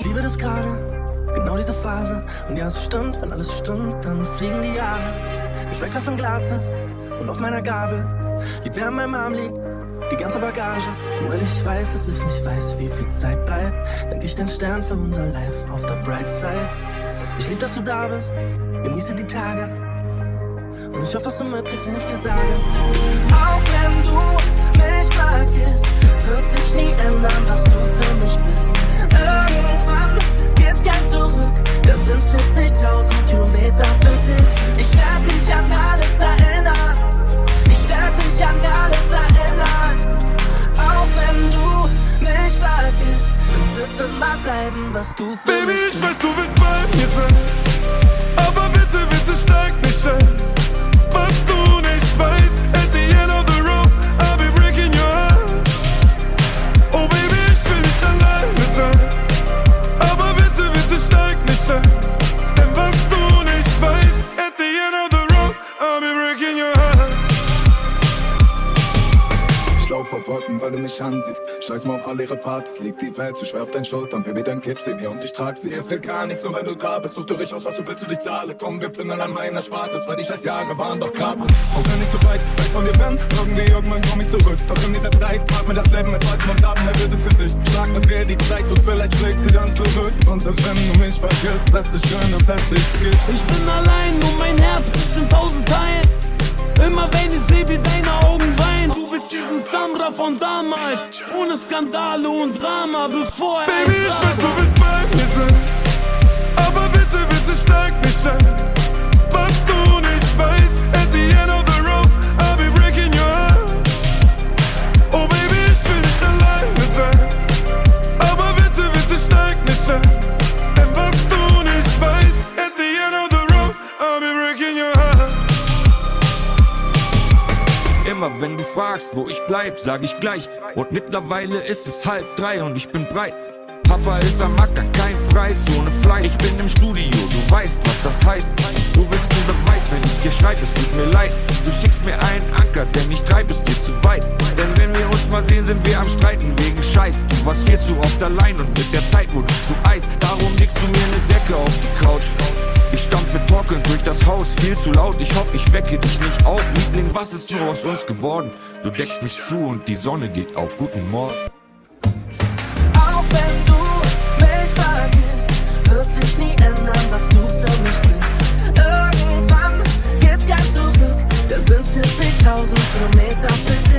Ich liebe das gerade, genau diese Phase. Und ja, es stimmt, wenn alles stimmt, dann fliegen die Jahre. Ich schmeckt, was im Glas ist und auf meiner Gabel. Lieb, wer an meinem Arm liegt, die ganze Bagage. Und weil ich weiß, dass ich nicht weiß, wie viel Zeit bleibt, denke ich den Stern für unser Life auf der Bright Side. Ich lieb, dass du da bist, genieße die Tage. Und ich hoffe, dass du mitkriegst, wenn ich dir sage. Auch wenn du mich vergisst, wird sich nie ändern, was immer bleiben, was du für Baby, ich weiß, du willst bei mir sein. Wolken, weil du mich ansiehst. Scheiß mal auf alle ihre Partys, liegt die Welt zu schwer auf deinen Schultern. Baby, dann kipp sie mir und ich trag sie. Ihr fehlt gar nichts, nur wenn du da bist. Such du richtig aus, was du willst, du dich zahle. Komm, wir plündern an meiner Spartes, weil die scheiß Jahre waren doch gratis. Auch wenn ich zu weit weg von dir bin, irgendwie irgendwann komm ich zurück. Doch in dieser Zeit mag mir das Leben mit Falten und Narben, er wird ins Gesicht. Schlag mit mir die Zeit und vielleicht schlägt sie dann zurück. Und selbst wenn du mich vergisst, das ist schön, dass es dich gibt. Ich bin allein und mein Herz bricht in tausend Teilen. Immer wenn ich seh, wie deine von damals. Ohne Skandale und Drama, bevor er Baby, ich weiß, du willst Immer wenn du fragst, wo ich bleib, sag ich gleich. Und mittlerweile ist es halb drei und ich bin breit. Papa ist am Acker, kein Preis ohne Fleiß. Ich bin im Studio, du weißt, was das heißt. Du willst einen Beweis, wenn ich dir schreib, es tut mir leid. Du schickst mir einen Anker, denn ich treib es dir zu weit. Denn wenn wir uns mal sehen, sind wir am Streiten wegen Scheiß. Du warst viel zu oft allein und mit der Zeit wurdest du Eis. Darum legst du mir eine Decke auf die Couch. Ich stampfe trocken durch das Haus, viel zu laut, ich hoffe, ich wecke dich nicht auf. Liebling, was ist nur aus uns geworden? Du deckst mich zu und die Sonne geht auf. Guten Morgen. Auch wenn du mich vergisst, wird sich nie ändern, was du für mich bist. Irgendwann geht's ganz zurück, wir sind 40.000 Kilometer fit.